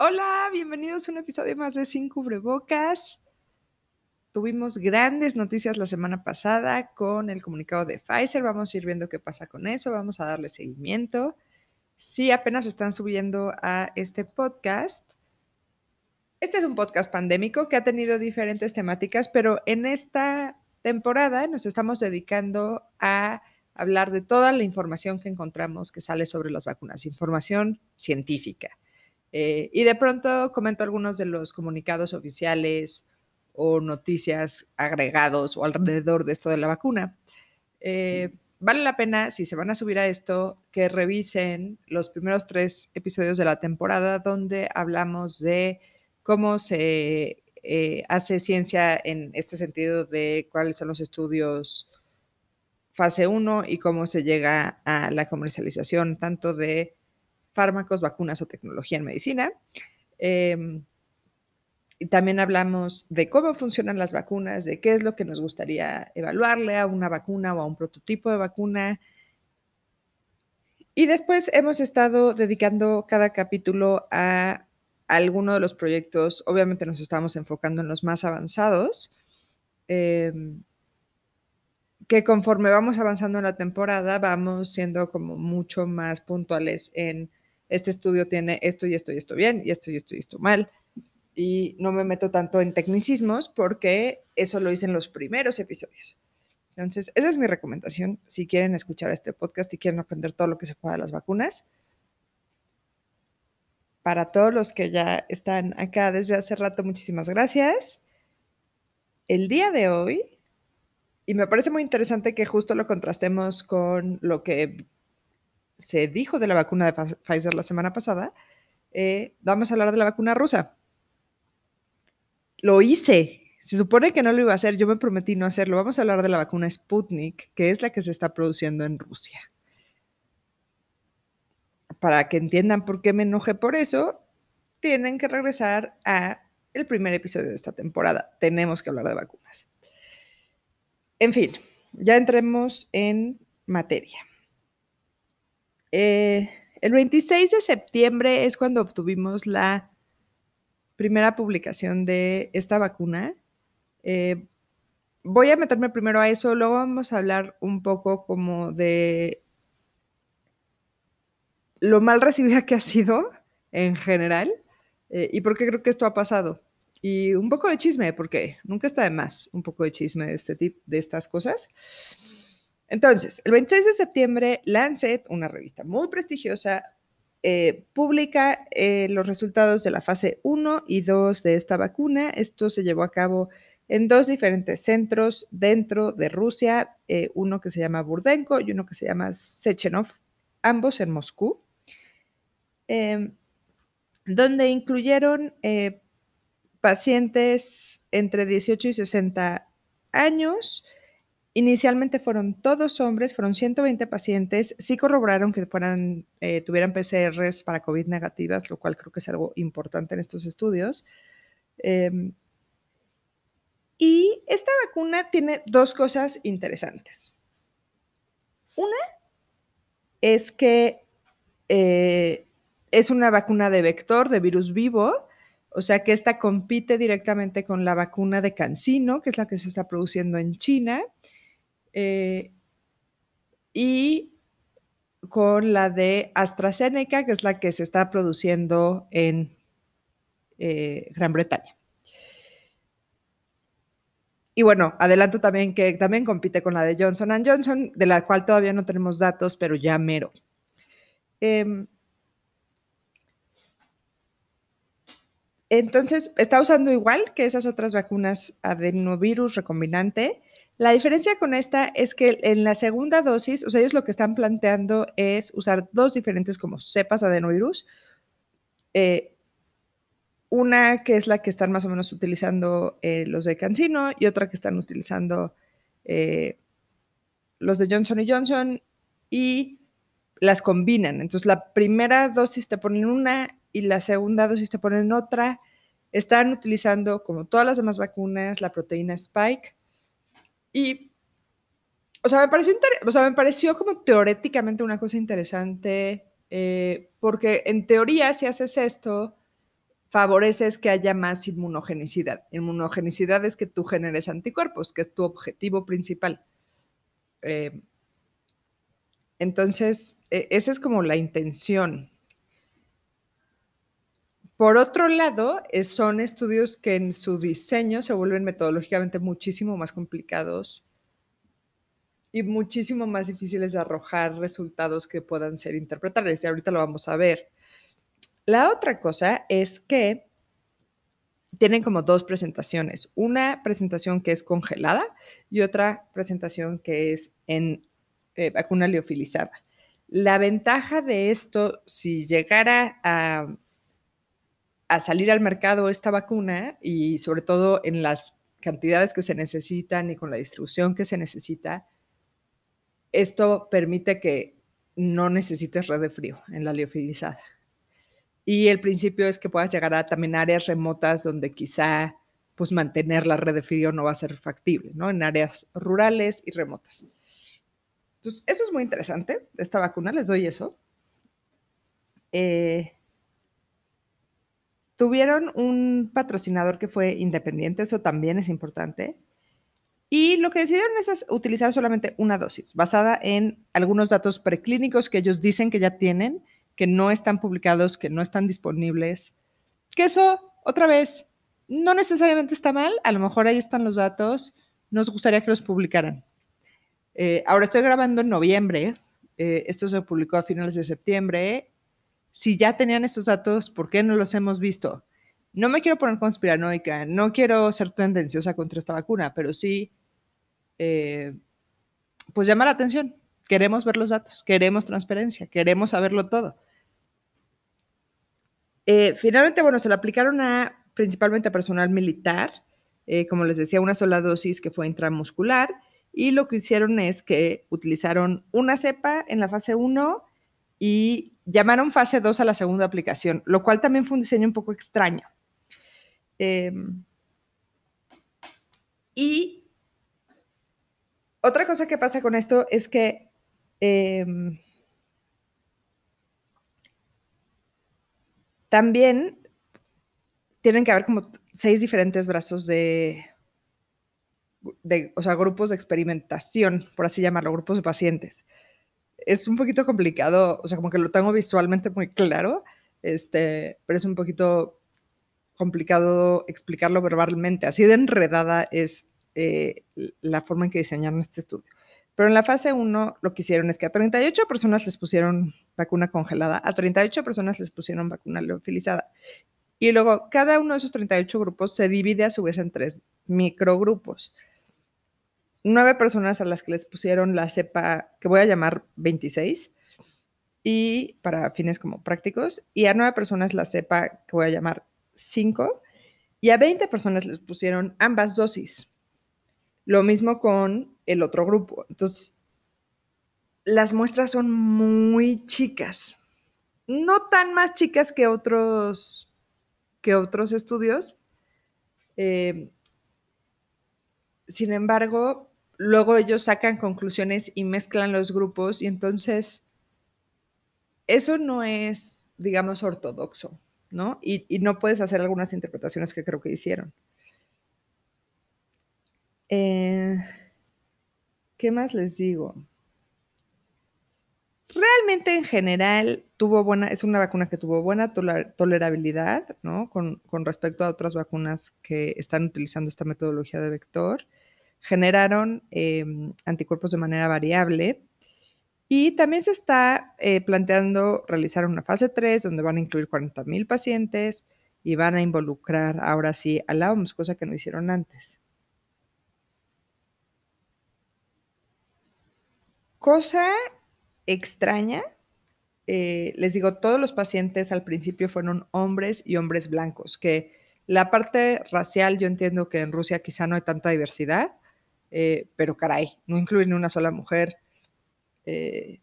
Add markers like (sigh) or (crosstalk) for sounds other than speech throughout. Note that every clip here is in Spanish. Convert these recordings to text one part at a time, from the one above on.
Hola, bienvenidos a un episodio más de Sin Cubrebocas. Tuvimos grandes noticias la semana pasada con el comunicado de Pfizer. Vamos a ir viendo qué pasa con eso. Vamos a darle seguimiento. Si apenas están subiendo a este podcast, este es un podcast pandémico que ha tenido diferentes temáticas, pero en esta temporada nos estamos dedicando a hablar de toda la información que encontramos que sale sobre las vacunas, información científica. Eh, y de pronto comento algunos de los comunicados oficiales o noticias agregados o alrededor de esto de la vacuna. Eh, vale la pena, si se van a subir a esto, que revisen los primeros tres episodios de la temporada donde hablamos de cómo se eh, hace ciencia en este sentido de cuáles son los estudios fase 1 y cómo se llega a la comercialización tanto de fármacos, vacunas o tecnología en medicina. Em, y también hablamos de cómo funcionan las vacunas, de qué es lo que nos gustaría evaluarle a una vacuna o a un prototipo de vacuna. Y después hemos estado dedicando cada capítulo a alguno de los proyectos. Obviamente nos estamos enfocando en los más avanzados, em, que conforme vamos avanzando en la temporada, vamos siendo como mucho más puntuales en este estudio tiene esto y esto y esto bien, y esto y esto y esto mal. Y no me meto tanto en tecnicismos porque eso lo hice en los primeros episodios. Entonces, esa es mi recomendación. Si quieren escuchar este podcast y quieren aprender todo lo que se pueda de las vacunas, para todos los que ya están acá desde hace rato, muchísimas gracias. El día de hoy, y me parece muy interesante que justo lo contrastemos con lo que se dijo de la vacuna de Pfizer la semana pasada, eh, vamos a hablar de la vacuna rusa. Lo hice. Se supone que no lo iba a hacer, yo me prometí no hacerlo. Vamos a hablar de la vacuna Sputnik, que es la que se está produciendo en Rusia. Para que entiendan por qué me enojé por eso, tienen que regresar a el primer episodio de esta temporada. Tenemos que hablar de vacunas. En fin, ya entremos en materia. Eh, el 26 de septiembre es cuando obtuvimos la primera publicación de esta vacuna. Eh, voy a meterme primero a eso, luego vamos a hablar un poco como de lo mal (laughs) recibida que ha sido en general eh, y por qué creo que esto ha pasado. Y un poco de chisme, porque nunca está de más un poco de chisme de este tipo, de estas cosas. Entonces, el 26 de septiembre, Lancet, una revista muy prestigiosa, eh, publica eh, los resultados de la fase 1 y 2 de esta vacuna. Esto se llevó a cabo en dos diferentes centros dentro de Rusia, eh, uno que se llama Burdenko y uno que se llama Sechenov, ambos en Moscú, em, donde incluyeron pacientes entre 18 y 60 años, Inicialmente fueron todos hombres, fueron 120 pacientes, sí corroboraron que fueran, eh, tuvieran PCRs para COVID negativas, lo cual creo que es algo importante en estos estudios. Em, y esta vacuna tiene dos cosas interesantes. Una es que eh, es una vacuna de vector, de virus vivo, o sea que esta compite directamente con la vacuna de Cancino, que es la que se está produciendo en China, eh, y con la de AstraZeneca, que es la que se está produciendo en eh, Gran Bretaña. Y bueno, adelanto también que también compite con la de Johnson Johnson, de la cual todavía no tenemos datos, pero ya mero. Em, entonces, está usando igual que esas otras vacunas adenovirus recombinante, la diferencia con esta es que en la segunda dosis, o sea, ellos lo que están planteando es usar dos diferentes como cepas adenovirus. Eh, una que es la que están más o menos utilizando eh, los de Cancino y otra que están utilizando eh, los de Johnson Johnson y las combinan. Entonces la primera dosis te ponen una y la segunda dosis te ponen otra. Están utilizando, como todas las demás vacunas, la proteína Spike y, o sea, me pareció, o sea, me pareció como teóricamente una cosa interesante, eh, porque en teoría si haces esto, favoreces que haya más inmunogenicidad. Inmunogenicidad es que tú generes anticuerpos, que es tu objetivo principal. Eh, entonces, e, esa es como la intención. Por otro lado, son estudios que en su diseño se vuelven metodológicamente muchísimo más complicados y muchísimo más difíciles de arrojar resultados que puedan ser interpretables. Y ahorita lo vamos a ver. La otra cosa es que tienen como dos presentaciones. Una presentación que es congelada y otra presentación que es en eh, vacuna liofilizada. La ventaja de esto, si llegara a, a salir al mercado esta vacuna y sobre todo en las cantidades que se necesitan y con la distribución que se necesita, esto permite que no necesites red de frío en la liofilizada. Y el principio es que puedas llegar a también áreas remotas donde quizá pues mantener la red de frío no va a ser factible, ¿no? En áreas rurales y remotas. Entonces, eso es muy interesante, esta vacuna, les doy eso. Eh, tuvieron un patrocinador que fue independiente, eso también es importante. Y lo que decidieron es utilizar solamente una dosis, basada en algunos datos preclínicos que ellos dicen que ya tienen, que no están publicados, que no están disponibles. Que eso, otra vez, no necesariamente está mal, a lo mejor ahí están los datos, nos gustaría que los publicaran. Eh, ahora estoy grabando en noviembre, eh, esto se publicó a finales de septiembre. Si ya tenían estos datos, ¿por qué no los hemos visto? No me quiero poner conspiranoica, no quiero ser tendenciosa contra esta vacuna, pero sí, eh, pues llama la atención. Queremos ver los datos, queremos transparencia, queremos saberlo todo. finalmente, bueno, se le aplicaron a principalmente a personal militar, como les decía, una sola dosis que fue intramuscular y lo que hicieron es que utilizaron una cepa en la fase 1 y llamaron fase 2 a la segunda aplicación, lo cual también fue un diseño un poco extraño. Em, y otra cosa que pasa con esto es que em, también tienen que haber como seis diferentes brazos de, de, o sea, grupos de experimentación, por así llamarlo, grupos de pacientes. Es un poquito complicado, o sea, como que lo tengo visualmente muy claro, este, pero es un poquito complicado explicarlo verbalmente. Así de enredada es eh, la forma en que diseñaron este estudio. Pero en la fase 1 lo que hicieron es que a 38 personas les pusieron vacuna congelada, a 38 personas les pusieron vacuna leofilizada. Y luego cada uno de esos 38 grupos se divide a su vez en tres microgrupos nueve personas a las que les pusieron la cepa que voy a llamar 26 y para fines como prácticos, y a nueve personas la cepa que voy a llamar 5 y a 20 personas les pusieron ambas dosis. Lo mismo con el otro grupo. Entonces, las muestras son muy chicas. No tan más chicas que otros, que otros estudios. Eh, sin embargo, luego ellos sacan conclusiones y mezclan los grupos y entonces eso no es, digamos, ortodoxo, ¿no? Y, no puedes hacer algunas interpretaciones que creo que hicieron. Eh, ¿Qué más les digo? Realmente en general tuvo buena, es una vacuna que tuvo buena tolerabilidad, ¿no? Con, con respecto a otras vacunas que están utilizando esta metodología de vector generaron em, anticuerpos de manera variable. Y también se está eh, planteando realizar una fase 3 donde van a incluir 40.000 pacientes y van a involucrar ahora sí a la OMS, cosa que no hicieron antes. Cosa extraña, eh, les digo, todos los pacientes al principio fueron hombres y hombres blancos, que la parte racial yo entiendo que en Rusia quizá no hay tanta diversidad, eh, pero caray, no incluir ni una sola mujer eh,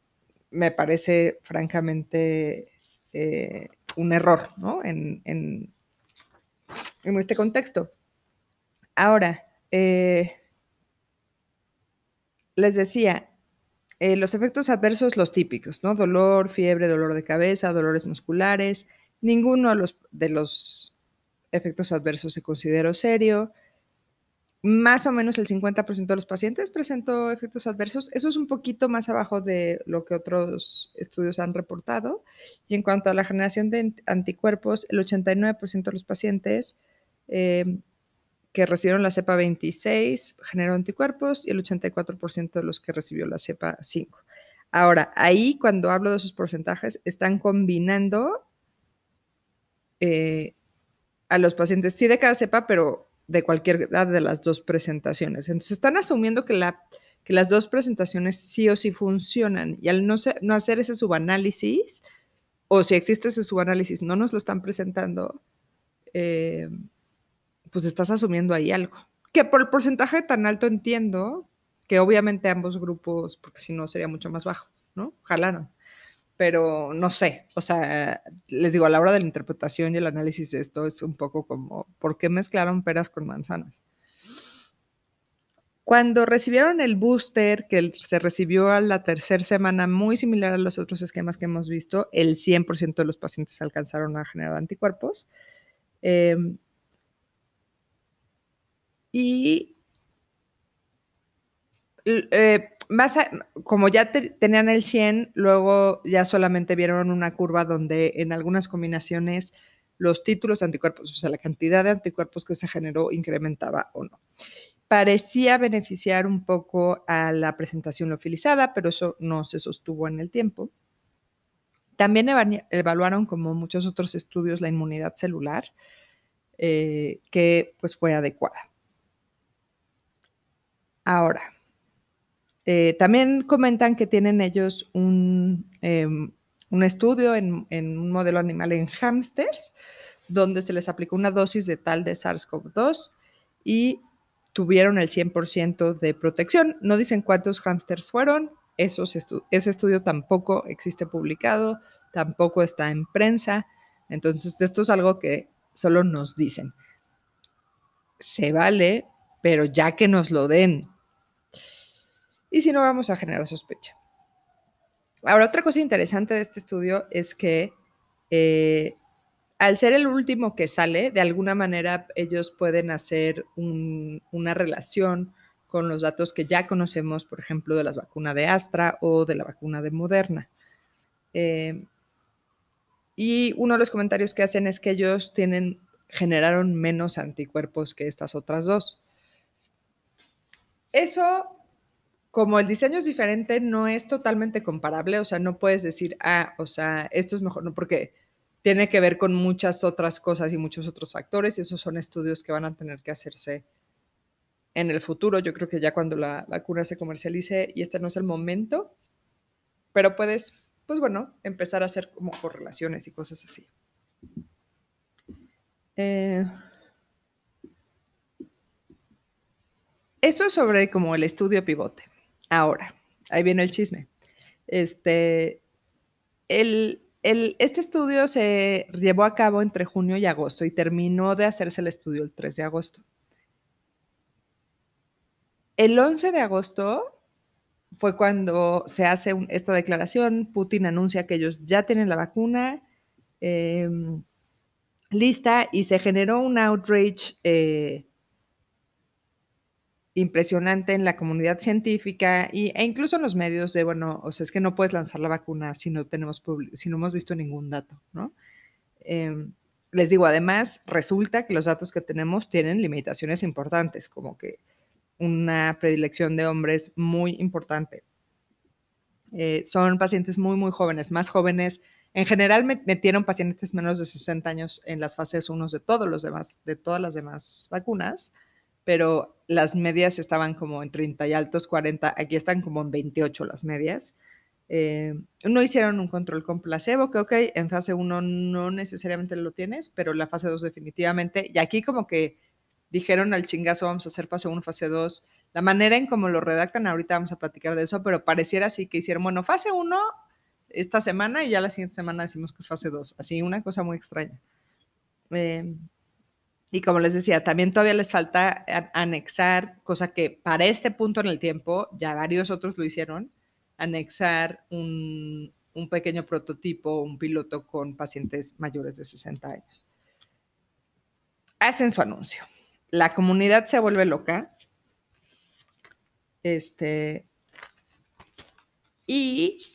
me parece francamente eh, un error ¿no? en, en, este contexto. Ahora, les decía, los efectos adversos, los típicos, ¿no? Dolor, fiebre, dolor de cabeza, dolores musculares. Ninguno de los, de los efectos adversos se consideró serio. Más o menos el 50% de los pacientes presentó efectos adversos. Eso es un poquito más abajo de lo que otros estudios han reportado. Y en cuanto a la generación de anticuerpos, el 89% de los pacientes eh, que recibieron la cepa 26 generó anticuerpos y el 84% de los que recibió la cepa 5. Ahora, ahí cuando hablo de esos porcentajes, están combinando eh, a los pacientes, sí de cada cepa, pero de cualquier edad de las dos presentaciones. Entonces, están asumiendo que, la, que las dos presentaciones sí o sí funcionan y al no, no hacer ese subanálisis, o si existe ese subanálisis, no nos lo están presentando, eh, pues estás asumiendo ahí algo. Que por el porcentaje tan alto entiendo que obviamente ambos grupos, porque si no sería mucho más bajo, ¿no? No pero no sé, o sea, les digo, a la hora de la interpretación y el análisis de esto es un poco como, ¿por qué mezclaron peras con manzanas? Cuando recibieron el booster que se recibió a la tercera semana, muy similar a los otros esquemas que hemos visto, el 100% de los pacientes alcanzaron a generar anticuerpos. Em, y eh, más como ya tenían el 100, luego ya solamente vieron una curva donde en algunas combinaciones los títulos de anticuerpos, o sea, la cantidad de anticuerpos que se generó incrementaba o no. Parecía beneficiar un poco a la presentación lofilizada, pero eso no se sostuvo en el tiempo. También evaluaron, como muchos otros estudios, la inmunidad celular, eh, que pues fue adecuada. Ahora, eh, también comentan que tienen ellos un, em, estudio en, un modelo animal en hámsters, donde se les aplicó una dosis de tal de SARS-CoV-2 y tuvieron el 100% de protección. No dicen cuántos hámsters fueron, ese estudio tampoco existe publicado, tampoco está en prensa. Entonces, esto es algo que solo nos dicen. Se vale, pero ya que nos lo den y si no vamos a generar sospecha. Ahora, otra cosa interesante de este estudio es que eh, al ser el último que sale, de alguna manera ellos pueden hacer una relación con los datos que ya conocemos, por ejemplo, de las vacunas de Astra o de la vacuna de Moderna. Eh, y uno de los comentarios que hacen es que ellos tienen, generaron menos anticuerpos que estas otras dos. Eso como el diseño es diferente, no es totalmente comparable, o sea, no puedes decir, ah, o sea, esto es mejor, no, porque tiene que ver con muchas otras cosas y muchos otros factores, y esos son estudios que van a tener que hacerse en el futuro. Yo creo que ya cuando la vacuna se comercialice, y este no es el momento, pero puedes, pues bueno, empezar a hacer como correlaciones y cosas así. Eh, eso es sobre como el estudio pivote. Ahora, ahí viene el chisme. Este, el, este estudio se llevó a cabo entre junio y agosto y terminó de hacerse el estudio el 3 de agosto. El 11 de agosto fue cuando se hace esta declaración. Putin anuncia que ellos ya tienen la vacuna em, lista y se generó un outrage eh, impresionante en la comunidad científica y, e incluso en los medios de, bueno, o sea, es que no puedes lanzar la vacuna si no tenemos, si no hemos visto ningún dato, ¿no? Em, les digo, además, resulta que los datos que tenemos tienen limitaciones importantes, como que una predilección de hombres muy importante. Eh, son pacientes muy, muy jóvenes, más jóvenes. En general metieron pacientes menos de 60 años en las fases 1 de todos los demás, de todas las demás vacunas pero las medias estaban como en 30 y altos 40, aquí están como en 28 las medias. Eh, no hicieron un control con placebo, que ok, en fase 1 no necesariamente lo tienes, pero la fase 2 definitivamente. Y aquí como que dijeron al chingazo, vamos a hacer fase 1, fase 2. La manera en cómo lo redactan, ahorita vamos a platicar de eso, pero pareciera así que hicieron, bueno, fase 1 esta semana y ya la siguiente semana decimos que es fase 2. Así, una cosa muy extraña. Eh, y como les decía, también todavía les falta anexar, cosa que para este punto en el tiempo, ya varios otros lo hicieron, anexar un, pequeño prototipo, un piloto con pacientes mayores de 60 años. hacen su anuncio. La comunidad se vuelve loca. Este. Y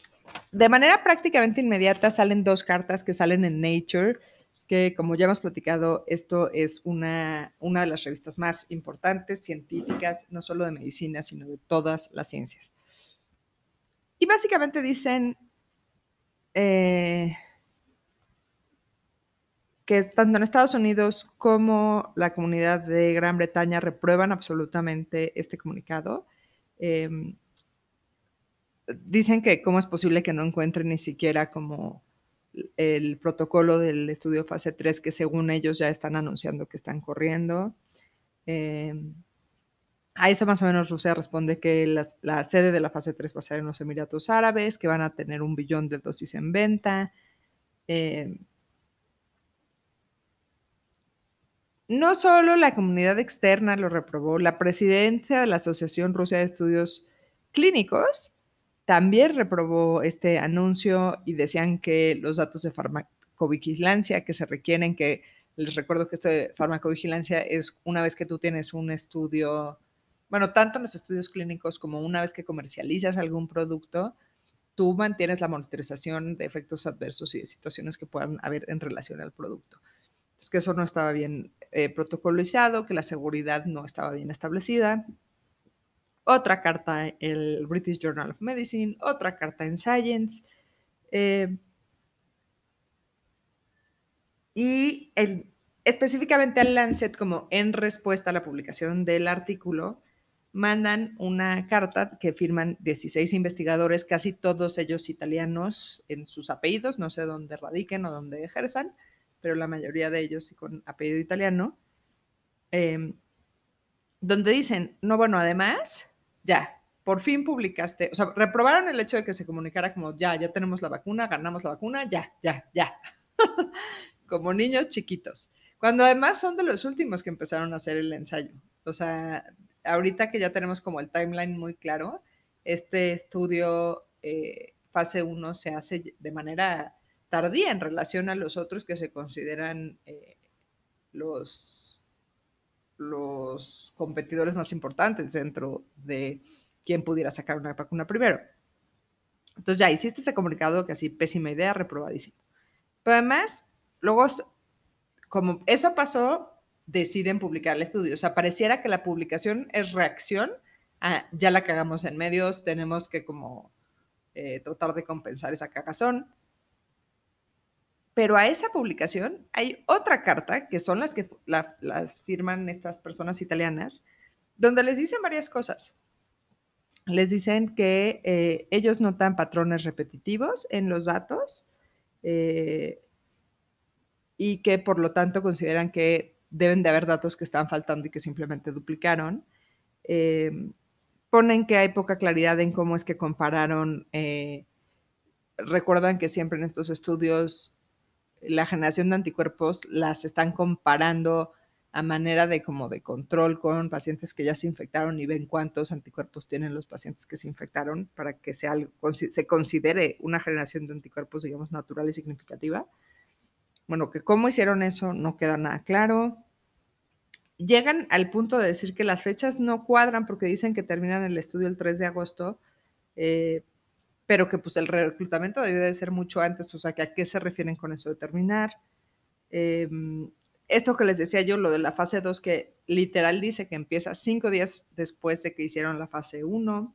de manera prácticamente inmediata salen dos cartas que salen en Nature, que como ya hemos platicado, esto es una, una de las revistas más importantes, científicas, no solo de medicina, sino de todas las ciencias. Y básicamente dicen eh, que tanto en Estados Unidos como la comunidad de Gran Bretaña reprueban absolutamente este comunicado. Em, dicen que cómo es posible que no encuentren ni siquiera como el protocolo del estudio fase 3 que según ellos ya están anunciando que están corriendo. Em, a eso más o menos Rusia responde que la sede de la fase 3 va a ser en los Emiratos Árabes, que van a tener un billón de dosis en venta. Em, no solo la comunidad externa lo reprobó, la presidencia de la Asociación Rusia de Estudios Clínicos también reprobó este anuncio y decían que los datos de farmacovigilancia que se requieren, que les recuerdo que esto de farmacovigilancia es una vez que tú tienes un estudio, bueno, tanto en los estudios clínicos como una vez que comercializas algún producto, tú mantienes la monitorización de efectos adversos y de situaciones que puedan haber en relación al producto. Entonces, que eso no estaba bien eh, protocolizado, que la seguridad no estaba bien establecida otra carta en el British Journal of Medicine, otra carta en Science. Eh, y específicamente al Lancet, como en respuesta a la publicación del artículo, mandan una carta que firman 16 investigadores, casi todos ellos italianos en sus apellidos, no sé dónde radiquen o dónde ejerzan, pero la mayoría de ellos con apellido italiano, eh, donde dicen, no, bueno, además, ya, por fin publicaste, o sea, reprobaron el hecho de que se comunicara como, ya, ya tenemos la vacuna, ganamos la vacuna, ya, ya, ya, (laughs) como niños chiquitos, cuando además son de los últimos que empezaron a hacer el ensayo. O sea, ahorita que ya tenemos como el timeline muy claro, este estudio eh, fase 1 se hace de manera tardía en relación a los otros que se consideran eh, los los competidores más importantes dentro de quién pudiera sacar una vacuna primero. Entonces ya hiciste ese comunicado que así pésima idea, reprobadísimo. Pero además, luego, como eso pasó, deciden publicar el estudio. O sea, pareciera que la publicación es reacción a ya la cagamos en medios, tenemos que como eh, tratar de compensar esa cagazón. Pero a esa publicación hay otra carta, que son las que las firman estas personas italianas, donde les dicen varias cosas. Les dicen que eh, ellos notan patrones repetitivos en los datos eh, y que por lo tanto consideran que deben de haber datos que están faltando y que simplemente duplicaron. Eh, ponen que hay poca claridad en cómo es que compararon. recuerdan que siempre en estos estudios la generación de anticuerpos las están comparando a manera de como de control con pacientes que ya se infectaron y ven cuántos anticuerpos tienen los pacientes que se infectaron para que sea, se considere una generación de anticuerpos, digamos, natural y significativa. Bueno, que cómo hicieron eso no queda nada claro. Llegan al punto de decir que las fechas no cuadran porque dicen que terminan el estudio el 3 de agosto, eh, pero que pues el reclutamiento debe de ser mucho antes, o sea, que a qué se refieren con eso de terminar. Em, esto que les decía yo, lo de la fase 2, que literal dice que empieza cinco días después de que hicieron la fase 1.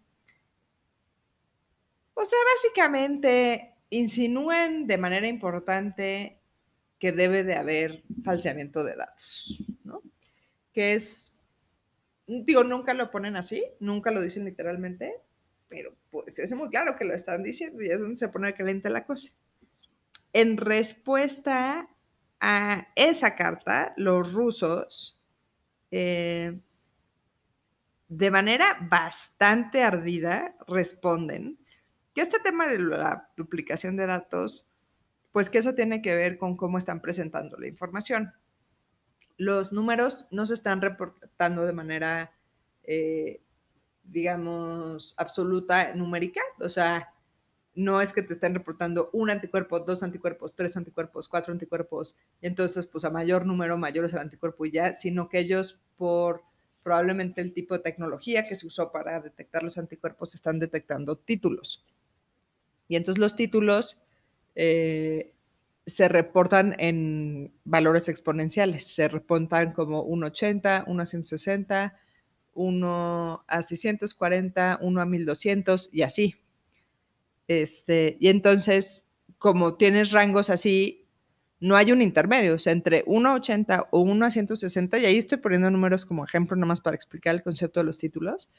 O sea, básicamente insinúan de manera importante que debe de haber falseamiento de datos, ¿no? Que es, digo, nunca lo ponen así, nunca lo dicen literalmente, pero pues es muy claro que lo están diciendo y es donde se pone caliente la cosa. En respuesta a esa carta, los rusos, eh, de manera bastante ardida, responden que este tema de la duplicación de datos, pues que eso tiene que ver con cómo están presentando la información. Los números no se están reportando de manera eh, digamos, absoluta numérica. O sea, no es que te estén reportando un anticuerpo, dos anticuerpos, tres anticuerpos, cuatro anticuerpos, y entonces pues a mayor número, mayor es el anticuerpo y ya, sino que ellos por probablemente el tipo de tecnología que se usó para detectar los anticuerpos están detectando títulos. Y entonces los títulos eh, se reportan en valores exponenciales, se reportan como 1,80, 1 a 160, 1 a 640, 1 a 1200 y así. Este, y entonces, como tienes rangos así, no hay un intermedio, o sea, entre 1 a 80 o 1 a 160, y ahí estoy poniendo números como ejemplo nomás para explicar el concepto de los títulos.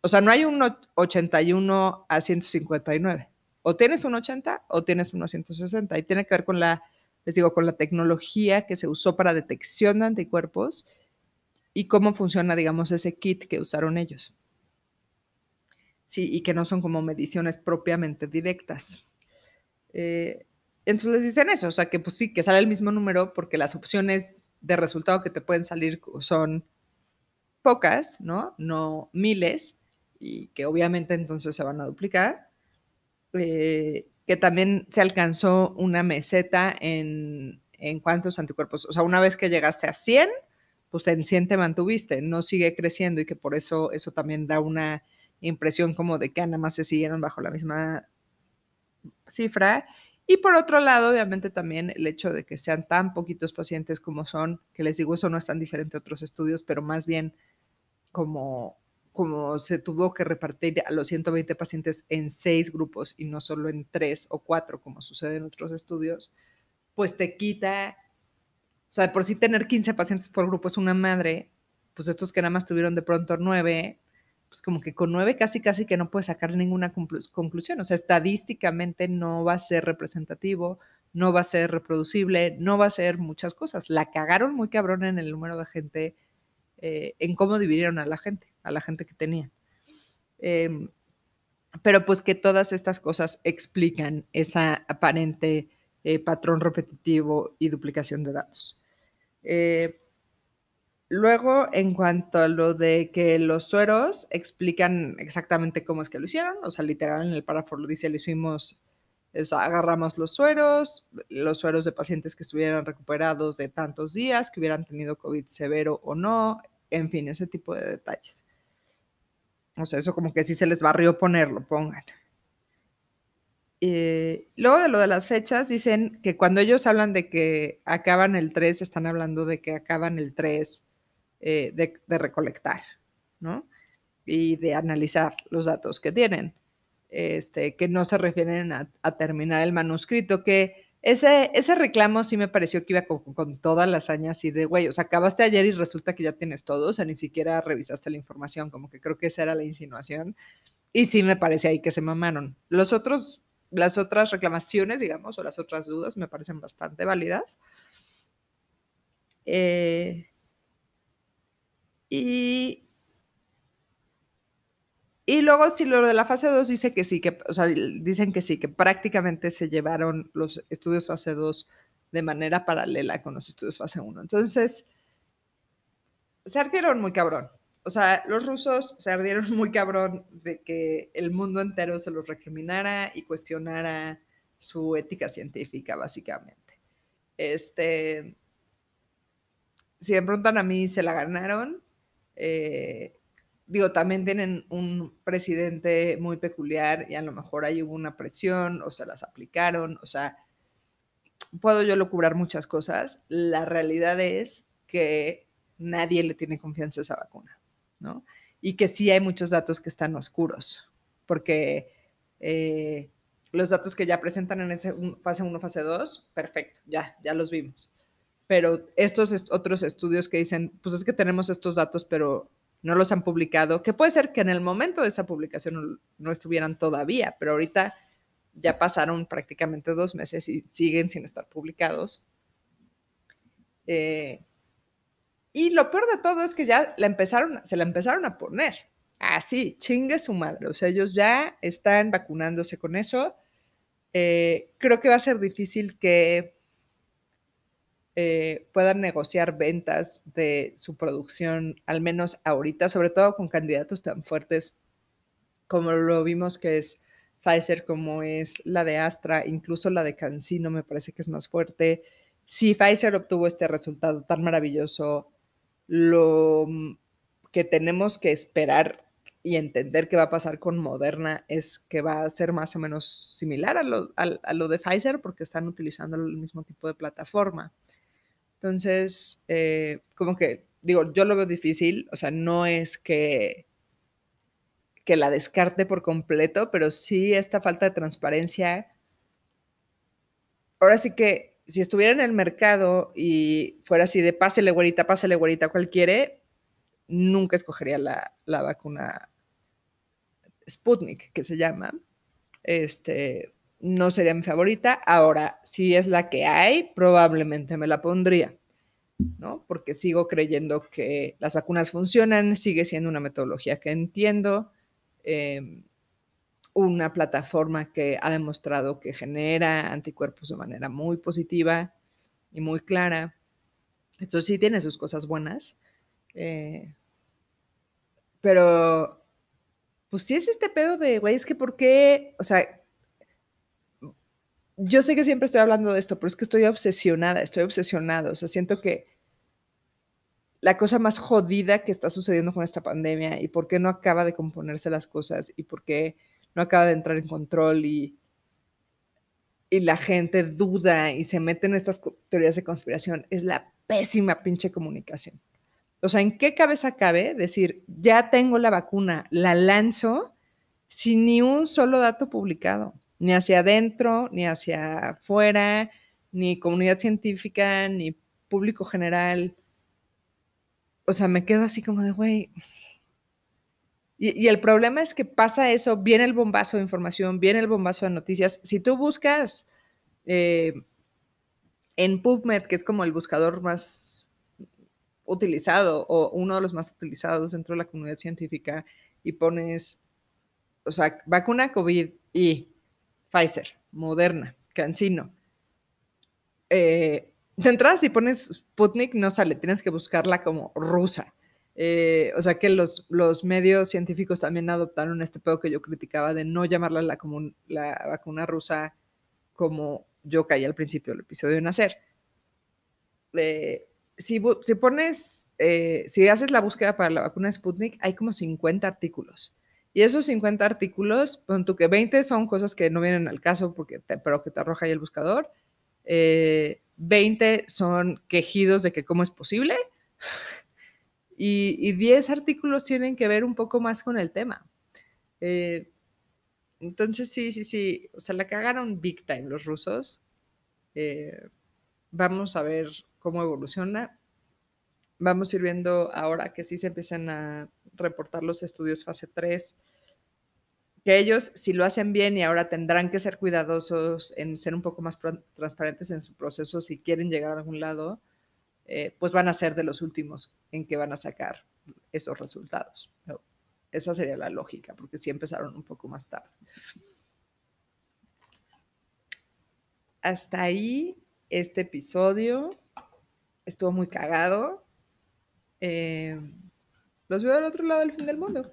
O sea, no hay un 81 a 159. O tienes un 80 o tienes un 160. Y tiene que ver con la, les digo, con la tecnología que se usó para detección de anticuerpos y cómo funciona, digamos, ese kit que usaron ellos. Sí, y que no son como mediciones propiamente directas. Eh, entonces les dicen eso, o sea, que pues sí, que sale el mismo número porque las opciones de resultado que te pueden salir son pocas, ¿no? No miles, y que obviamente entonces se van a duplicar. Eh, que también se alcanzó una meseta en, en cuántos anticuerpos. O sea, una vez que llegaste a 100, pues en 100 te mantuviste, no sigue creciendo y que por eso eso también da una impresión como de que nada más se siguieron bajo la misma cifra. Y por otro lado, obviamente también el hecho de que sean tan poquitos pacientes como son, que les digo, eso no es tan diferente a otros estudios, pero más bien como, como se tuvo que repartir a los 120 pacientes en seis grupos y no solo en tres o cuatro, como sucede en otros estudios, pues te quita, o sea, por sí tener 15 pacientes por grupo es una madre, pues estos que nada más tuvieron de pronto nueve, pues como que con nueve casi casi que no puedes sacar ninguna conclusión. O sea, estadísticamente no va a ser representativo, no va a ser reproducible, no va a ser muchas cosas. La cagaron muy cabrón en el número de gente, eh, en cómo dividieron a la gente, a la gente que tenía. Em, pero pues que todas estas cosas explican esa aparente eh, patrón repetitivo y duplicación de datos. Eh, Luego, en cuanto a lo de que los sueros explican exactamente cómo es que lo hicieron, o sea, literal en el párrafo lo dice, lo hicimos, o sea, agarramos los sueros, los sueros de pacientes que estuvieran recuperados de tantos días, que hubieran tenido COVID severo o no, en fin, ese tipo de detalles. O sea, eso como que si se les barrió ponerlo, pongan. Eh, luego de lo de las fechas, dicen que cuando ellos hablan de que acaban el 3, están hablando de que acaban el 3 eh, de, recolectar, ¿no? Y de analizar los datos que tienen, este, que no se refieren a, terminar el manuscrito, que ese, ese reclamo sí me pareció que iba con, todas las y de, güey, o sea, acabaste ayer y resulta que ya tienes todo, o sea, ni siquiera revisaste la información, como que creo que esa era la insinuación. Y sí me parece ahí que se mamaron. Los otros, las otras reclamaciones, digamos, o las otras dudas me parecen bastante válidas. Eh, y, y luego, si lo de la fase 2 dice que sí, que, o sea, dicen que sí, que prácticamente se llevaron los estudios fase 2 de manera paralela con los estudios fase 1. Entonces, se ardieron muy cabrón. O sea, los rusos se ardieron (laughs) muy cabrón de que el mundo entero se los recriminara y cuestionara su ética científica, básicamente. Este, si me preguntan a mí, se la ganaron. Eh, digo, también tienen un presidente muy peculiar y a lo mejor ahí hubo una presión o se las aplicaron, o sea, puedo yo locubrar muchas cosas. La realidad es que nadie le tiene confianza a esa vacuna, ¿no? Y que sí hay muchos datos que están oscuros, porque eh, los datos que ya presentan en ese fase 1, fase 2, perfecto, ya, ya los vimos pero estos otros estudios que dicen, pues es que tenemos estos datos, pero no los han publicado, que puede ser que en el momento de esa publicación no, estuvieran todavía, pero ahorita ya pasaron prácticamente dos meses y siguen sin estar publicados. Eh, y lo peor de todo es que ya se la empezaron a poner. Así, chingue su madre. O sea, ellos ya están vacunándose con eso. Eh, creo que va a ser difícil que eh, puedan negociar ventas de su producción, al menos ahorita, sobre todo con candidatos tan fuertes como lo vimos que es Pfizer como es la de Astra, incluso la de CanSino me parece que es más fuerte. Si Pfizer obtuvo este resultado tan maravilloso, lo que tenemos que esperar y entender qué va a pasar con Moderna es que va a ser más o menos similar a lo, a, lo de Pfizer porque están utilizando el mismo tipo de plataforma. Entonces, eh, como que, digo, yo lo veo difícil, o sea, no es que, que la descarte por completo, pero sí esta falta de transparencia. Ahora sí que si estuviera en el mercado y fuera así de pásele güerita, pásele güerita, cualquiera, nunca escogería la, la vacuna Sputnik, que se llama. Este, no sería mi favorita. Ahora, si es la que hay, probablemente me la pondría, ¿no? Porque sigo creyendo que las vacunas funcionan, sigue siendo una metodología que entiendo, em, una plataforma que ha demostrado que genera anticuerpos de manera muy positiva y muy clara. Esto sí tiene sus cosas buenas. Eh, pero, pues sí es este pedo de, güey, es que por qué, o sea, yo sé que siempre estoy hablando de esto, pero es que estoy obsesionada, estoy obsesionada, o sea, siento que la cosa más jodida que está sucediendo con esta pandemia y por qué no acaba de componerse las cosas y por qué no acaba de entrar en control y, y la gente duda y se mete en estas teorías de conspiración es la pésima pinche comunicación. O sea, ¿en qué cabeza cabe decir, ya tengo la vacuna, la lanzo sin ni un solo dato publicado, ni hacia adentro, ni hacia afuera, ni comunidad científica, ni público general? O sea, me quedo así como de, güey. Y, el problema es que pasa eso, viene el bombazo de información, viene el bombazo de noticias. Si tú buscas eh, en PubMed, que es como el buscador más utilizado o uno de los más utilizados dentro de la comunidad científica y pones, o sea, vacuna COVID y Pfizer, Moderna, Cancino. Eh, de entrada, si pones Sputnik, no sale, tienes que buscarla como rusa. Eh, o sea que los, los, medios científicos también adoptaron este pedo que yo criticaba de no llamarla la, la vacuna rusa como yo caí al principio del episodio de Nacer. Eh, si, pones, eh, si haces la búsqueda para la vacuna Sputnik, hay como 50 artículos. Y esos 50 artículos, pon tú que 20 son cosas que no vienen al caso, porque pero que te arroja ahí el buscador. 20 eh, son quejidos de que cómo es posible. Y, 10 artículos tienen que ver un poco más con el tema. Eh, entonces, sí, sí, sí. O sea, la cagaron big time los rusos. vamos a ver cómo evoluciona. Vamos a ir viendo ahora que sí se empiezan a reportar los estudios fase 3, que ellos si lo hacen bien y ahora tendrán que ser cuidadosos en ser un poco más transparentes en su proceso si quieren llegar a algún lado, eh, pues van a ser de los últimos en que van a sacar esos resultados. Esa sería la lógica, porque sí empezaron un poco más tarde. Hasta ahí este episodio estuvo muy cagado. Eh, los veo del otro lado del fin del mundo.